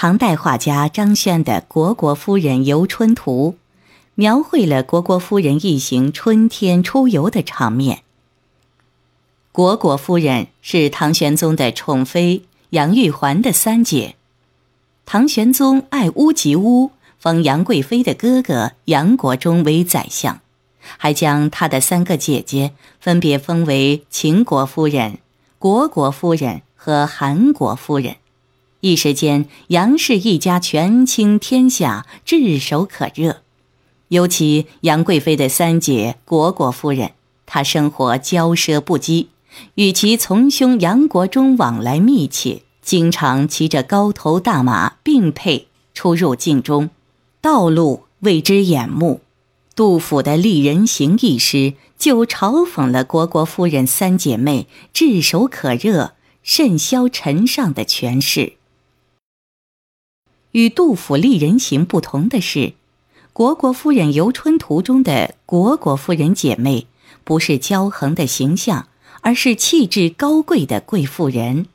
唐代画家张轩的《虢国夫人游春图》，描绘了虢国夫人一行春天出游的场面。虢国夫人是唐玄宗的宠妃杨玉环的三姐，唐玄宗爱屋及乌，封杨贵妃的哥哥杨国忠为宰相，还将他的三个姐姐分别封为秦国夫人、虢国夫人和韩国夫人。一时间，杨氏一家权倾天下，炙手可热。尤其杨贵妃的三姐虢国夫人，她生活骄奢不羁，与其从兄杨国忠往来密切，经常骑着高头大马并辔出入境中，道路为之眼目。杜甫的《丽人行》一诗就嘲讽了虢国夫人三姐妹炙手可热、甚嚣尘上的权势。与杜甫《丽人行》不同的是，《虢国夫人游春图》中的虢国夫人姐妹不是骄横的形象，而是气质高贵的贵妇人。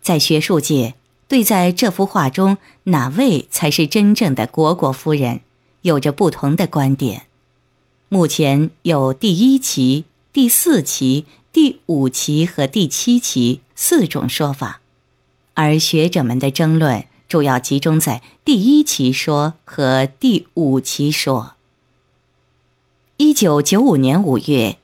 在学术界，对在这幅画中哪位才是真正的虢国夫人，有着不同的观点。目前有第一期、第四期、第五期和第七期四种说法，而学者们的争论。主要集中在第一期说和第五期说。一九九五年五月，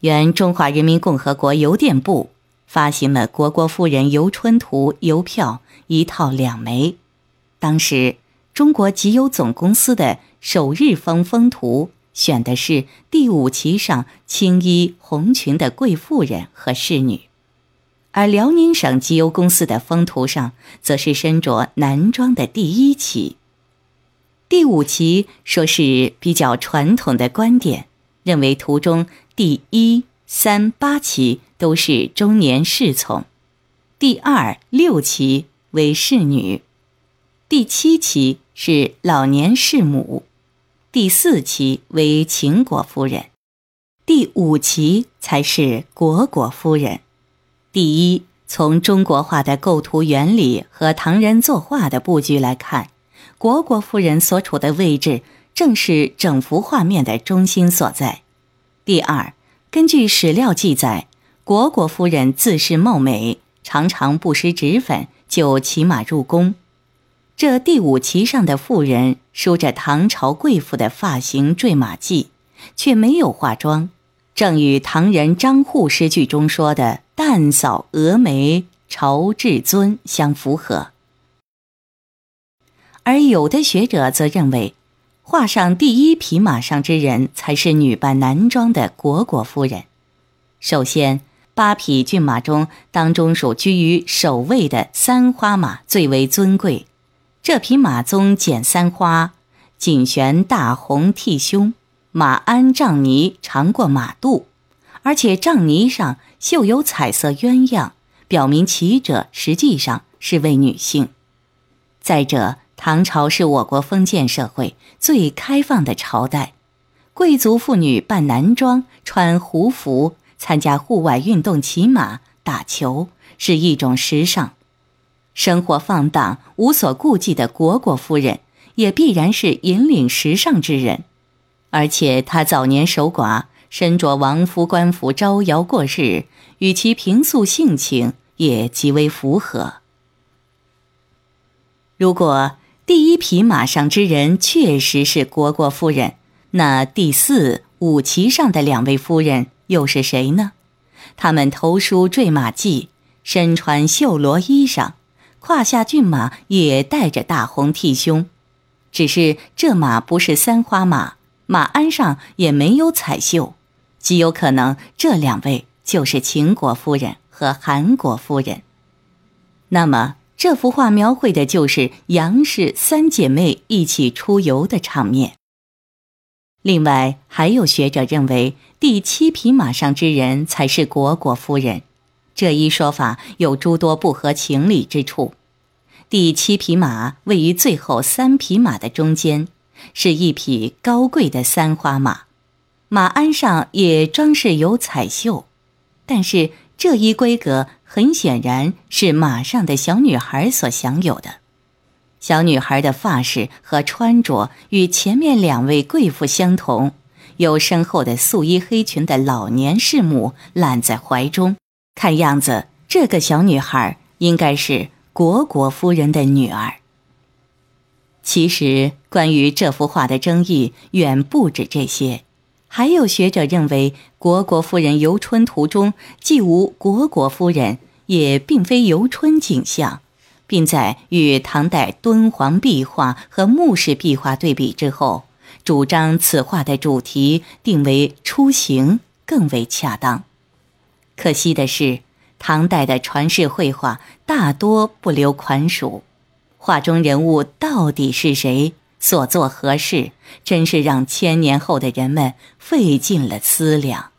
原中华人民共和国邮电部发行了《虢国夫人游春图》邮票一套两枚。当时，中国集邮总公司的首日封封图选的是第五期上青衣红裙的贵妇人和侍女。而辽宁省集邮公司的封图上，则是身着男装的第一期。第五期说是比较传统的观点，认为图中第一、三、八期都是中年侍从，第二、六期为侍女，第七期是老年侍母，第四期为秦国夫人，第五期才是虢国夫人。第一，从中国画的构图原理和唐人作画的布局来看，虢国夫人所处的位置正是整幅画面的中心所在。第二，根据史料记载，虢国夫人自恃貌美，常常不施脂粉就骑马入宫。这第五旗上的妇人梳着唐朝贵妇的发型坠马髻，却没有化妆。正与唐人张祜诗句中说的“淡扫蛾眉，朝至尊”相符合。而有的学者则认为，画上第一匹马上之人才是女扮男装的虢国夫人。首先，八匹骏马中，当中属居于首位的三花马最为尊贵。这匹马鬃剪三花，颈悬大红剃胸。马鞍帐泥长过马肚，而且帐泥上绣有彩色鸳鸯，表明骑者实际上是位女性。再者，唐朝是我国封建社会最开放的朝代，贵族妇女扮男装、穿胡服参加户外运动、骑马、打球是一种时尚。生活放荡、无所顾忌的虢国夫人，也必然是引领时尚之人。而且她早年守寡，身着王夫官服招摇过日，与其平素性情也极为符合。如果第一匹马上之人确实是虢国夫人，那第四、五骑上的两位夫人又是谁呢？她们头梳坠马髻，身穿绣罗衣裳，胯下骏马也带着大红剃胸，只是这马不是三花马。马鞍上也没有彩绣，极有可能这两位就是秦国夫人和韩国夫人。那么这幅画描绘的就是杨氏三姐妹一起出游的场面。另外，还有学者认为第七匹马上之人才是虢国夫人，这一说法有诸多不合情理之处。第七匹马位于最后三匹马的中间。是一匹高贵的三花马，马鞍上也装饰有彩绣，但是这一规格很显然是马上的小女孩所享有的。小女孩的发饰和穿着与前面两位贵妇相同，有身后的素衣黑裙的老年侍母揽在怀中。看样子，这个小女孩应该是虢国夫人的女儿。其实，关于这幅画的争议远不止这些，还有学者认为，虢国夫人游春图中既无虢国夫人，也并非游春景象。并在与唐代敦煌壁画和墓室壁画对比之后，主张此画的主题定为出行更为恰当。可惜的是，唐代的传世绘画大多不留款属，画中人物到底是谁，所做何事，真是让千年后的人们费尽了思量。